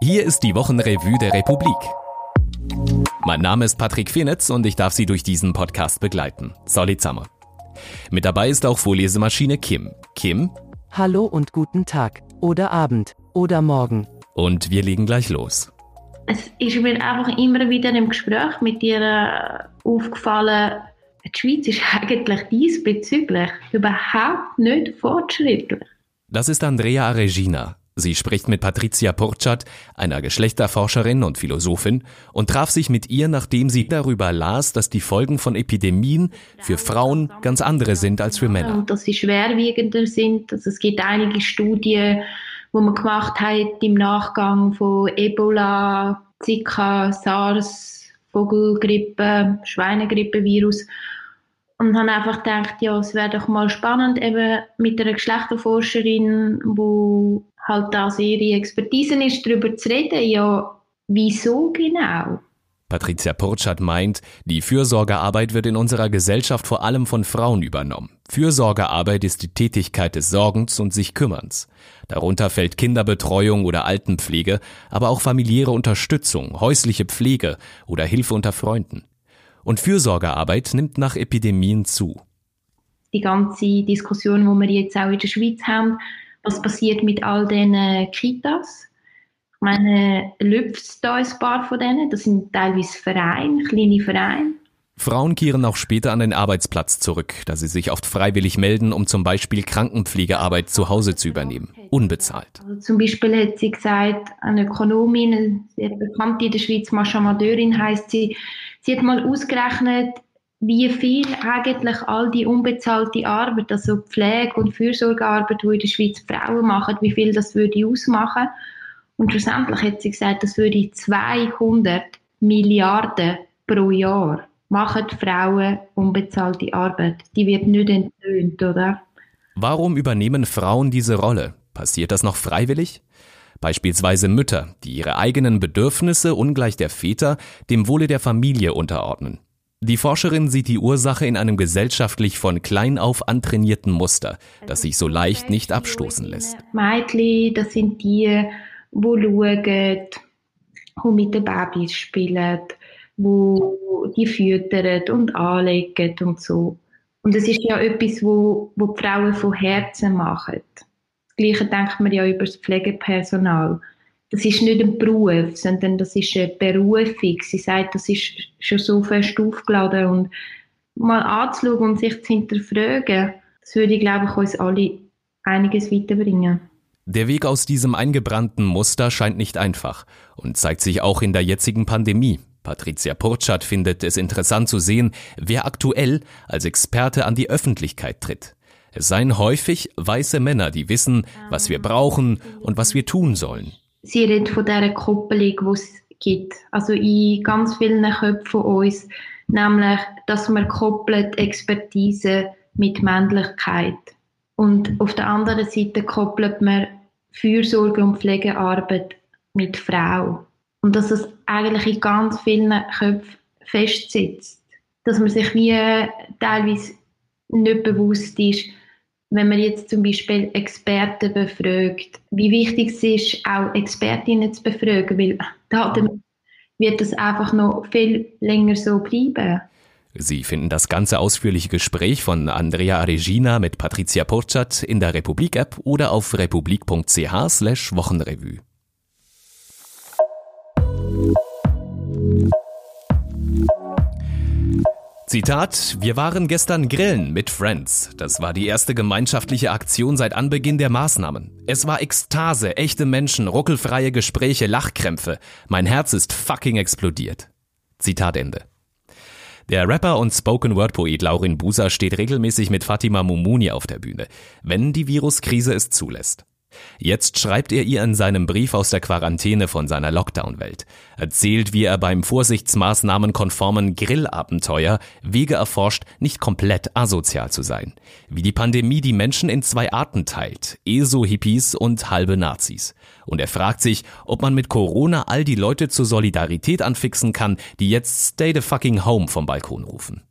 Hier ist die Wochenrevue der Republik. Mein Name ist Patrick Fenitz und ich darf Sie durch diesen Podcast begleiten. Solly Zammer. Mit dabei ist auch Vorlesemaschine Kim. Kim? Hallo und guten Tag. Oder Abend. Oder Morgen. Und wir legen gleich los. Es ist mir einfach immer wieder im Gespräch mit dir äh, aufgefallen, die Schweiz ist eigentlich diesbezüglich überhaupt nicht fortschrittlich. Das ist Andrea Regina. Sie spricht mit Patricia Purchat, einer Geschlechterforscherin und Philosophin, und traf sich mit ihr, nachdem sie darüber las, dass die Folgen von Epidemien für Frauen ganz andere sind als für Männer. Und dass sie schwerwiegender sind. Also es gibt einige Studien, wo man gemacht hat im Nachgang von Ebola, Zika, SARS, Vogelgrippe, Schweinegrippe-Virus und habe einfach gedacht, ja, es wäre doch mal spannend, eben mit einer Geschlechterforscherin, wo halt das ihre Expertise ist, darüber zu reden, ja, wieso genau? Patricia Purchat meint, die Fürsorgearbeit wird in unserer Gesellschaft vor allem von Frauen übernommen. Fürsorgearbeit ist die Tätigkeit des Sorgens und sich Kümmerns. Darunter fällt Kinderbetreuung oder Altenpflege, aber auch familiäre Unterstützung, häusliche Pflege oder Hilfe unter Freunden. Und Fürsorgearbeit nimmt nach Epidemien zu. Die ganze Diskussion, wo wir jetzt auch in der Schweiz haben, was passiert mit all diesen Kitas? Ich meine, lüpft da ein paar von denen? Das sind teilweise Vereine, kleine Vereine. Frauen kehren auch später an den Arbeitsplatz zurück, da sie sich oft freiwillig melden, um zum Beispiel Krankenpflegearbeit zu Hause zu übernehmen, unbezahlt. Also zum Beispiel hat sie gesagt, eine Ökonomin, sehr bekannte in der Schweiz, Mascha Madeurin heißt sie, sie hat mal ausgerechnet, wie viel eigentlich all die unbezahlte Arbeit, also Pflege- und Fürsorgearbeit, die in der Schweiz Frauen machen, wie viel das würde ausmachen. Und schlussendlich hat sie gesagt, das würde 200 Milliarden pro Jahr machen Frauen unbezahlte Arbeit. Die wird nicht entlöhnt, oder? Warum übernehmen Frauen diese Rolle? Passiert das noch freiwillig? Beispielsweise Mütter, die ihre eigenen Bedürfnisse ungleich der Väter dem Wohle der Familie unterordnen. Die Forscherin sieht die Ursache in einem gesellschaftlich von klein auf antrainierten Muster, das sich so leicht nicht abstoßen lässt. Mädchen, das sind die, wo schauen, wo mit den Babys spielen, wo die füttern und anlegen und so. Und es ist ja etwas, wo, wo die Frauen von Herzen machen. Das Gleiche denkt man ja über das Pflegepersonal das ist nicht ein Beruf, sondern das ist eine Berufung. Sie sagt, das ist schon so fest aufgeladen und mal anzuschauen und sich zu hinterfragen, das würde, glaube ich, uns alle einiges weiterbringen. Der Weg aus diesem eingebrannten Muster scheint nicht einfach und zeigt sich auch in der jetzigen Pandemie. Patricia Purchat findet es interessant zu sehen, wer aktuell als Experte an die Öffentlichkeit tritt. Es seien häufig weiße Männer, die wissen, was wir brauchen und was wir tun sollen sie redet von dieser Koppelung, die es gibt. Also in ganz vielen Köpfen von uns. Nämlich, dass man koppelt Expertise mit Männlichkeit. Und auf der anderen Seite koppelt man Fürsorge und Pflegearbeit mit Frau. Und dass es eigentlich in ganz vielen Köpfen festsitzt. Dass man sich wie teilweise nicht bewusst ist, wenn man jetzt zum Beispiel Experten befragt, wie wichtig es ist, auch Expertinnen zu befragen, weil da wird es einfach noch viel länger so bleiben. Sie finden das ganze ausführliche Gespräch von Andrea Regina mit Patricia Porchat in der Republik-App oder auf republik.ch slash Wochenrevue. Zitat, wir waren gestern grillen mit Friends. Das war die erste gemeinschaftliche Aktion seit Anbeginn der Maßnahmen. Es war Ekstase, echte Menschen, ruckelfreie Gespräche, Lachkrämpfe. Mein Herz ist fucking explodiert. Zitat Ende. Der Rapper und Spoken-Word-Poet Laurin Buser steht regelmäßig mit Fatima Mumuni auf der Bühne, wenn die Viruskrise es zulässt. Jetzt schreibt er ihr in seinem Brief aus der Quarantäne von seiner Lockdown-Welt, erzählt, wie er beim Vorsichtsmaßnahmen konformen Grillabenteuer Wege erforscht, nicht komplett asozial zu sein, wie die Pandemie die Menschen in zwei Arten teilt, ESO-Hippies und halbe Nazis. Und er fragt sich, ob man mit Corona all die Leute zur Solidarität anfixen kann, die jetzt Stay the fucking home vom Balkon rufen.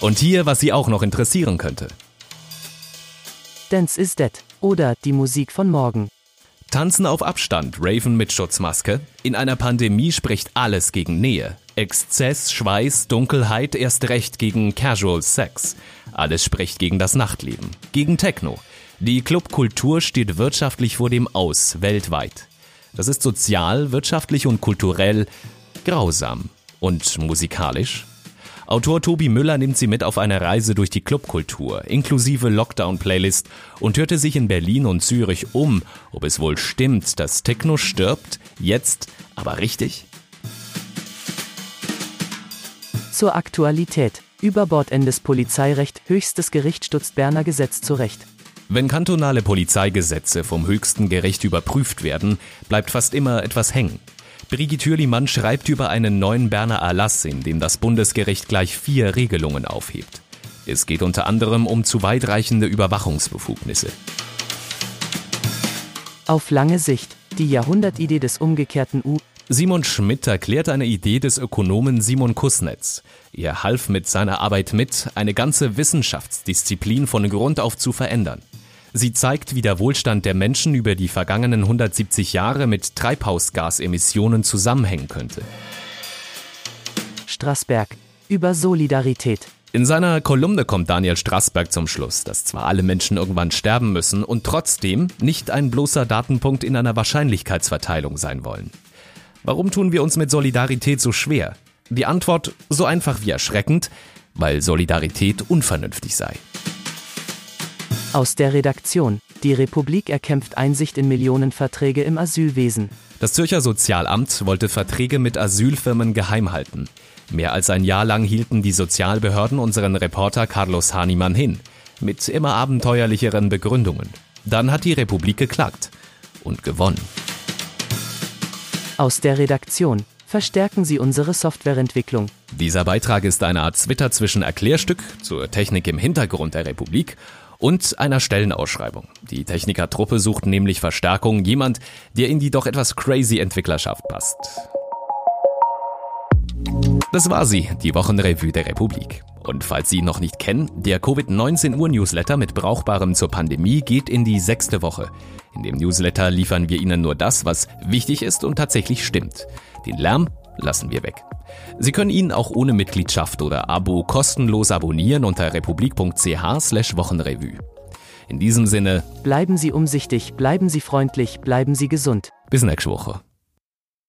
Und hier, was Sie auch noch interessieren könnte. Dance is Dead oder die Musik von morgen. Tanzen auf Abstand, Raven mit Schutzmaske. In einer Pandemie spricht alles gegen Nähe. Exzess, Schweiß, Dunkelheit, erst recht gegen Casual Sex. Alles spricht gegen das Nachtleben, gegen Techno. Die Clubkultur steht wirtschaftlich vor dem Aus, weltweit. Das ist sozial, wirtschaftlich und kulturell grausam. Und musikalisch? Autor Tobi Müller nimmt sie mit auf eine Reise durch die Clubkultur, inklusive Lockdown-Playlist und hörte sich in Berlin und Zürich um, ob es wohl stimmt, dass Techno stirbt, jetzt, aber richtig? Zur Aktualität. Überbordendes Polizeirecht, höchstes Gericht stutzt Berner Gesetz zurecht. Wenn kantonale Polizeigesetze vom höchsten Gericht überprüft werden, bleibt fast immer etwas hängen. Brigitte Hürlimann schreibt über einen neuen Berner Erlass, in dem das Bundesgericht gleich vier Regelungen aufhebt. Es geht unter anderem um zu weitreichende Überwachungsbefugnisse. Auf lange Sicht. Die Jahrhundertidee des umgekehrten U Simon Schmidt erklärt eine Idee des Ökonomen Simon Kussnetz. Er half mit seiner Arbeit mit, eine ganze Wissenschaftsdisziplin von Grund auf zu verändern. Sie zeigt, wie der Wohlstand der Menschen über die vergangenen 170 Jahre mit Treibhausgasemissionen zusammenhängen könnte. Strassberg. Über Solidarität. In seiner Kolumne kommt Daniel Strassberg zum Schluss, dass zwar alle Menschen irgendwann sterben müssen und trotzdem nicht ein bloßer Datenpunkt in einer Wahrscheinlichkeitsverteilung sein wollen. Warum tun wir uns mit Solidarität so schwer? Die Antwort so einfach wie erschreckend, weil Solidarität unvernünftig sei. Aus der Redaktion. Die Republik erkämpft Einsicht in Millionenverträge im Asylwesen. Das Zürcher Sozialamt wollte Verträge mit Asylfirmen geheim halten. Mehr als ein Jahr lang hielten die Sozialbehörden unseren Reporter Carlos Hahnemann hin, mit immer abenteuerlicheren Begründungen. Dann hat die Republik geklagt und gewonnen. Aus der Redaktion. Verstärken Sie unsere Softwareentwicklung. Dieser Beitrag ist eine Art Twitter zwischen Erklärstück zur Technik im Hintergrund der Republik und einer Stellenausschreibung. Die Technikertruppe sucht nämlich Verstärkung, jemand, der in die doch etwas crazy Entwicklerschaft passt. Das war sie, die Wochenrevue der Republik. Und falls Sie ihn noch nicht kennen, der Covid-19 Uhr-Newsletter mit Brauchbarem zur Pandemie geht in die sechste Woche. In dem Newsletter liefern wir Ihnen nur das, was wichtig ist und tatsächlich stimmt. Den Lärm lassen wir weg. Sie können ihn auch ohne Mitgliedschaft oder Abo kostenlos abonnieren unter republik.ch Wochenrevue. In diesem Sinne, Bleiben Sie umsichtig, bleiben Sie freundlich, bleiben Sie gesund. bis nächste Woche.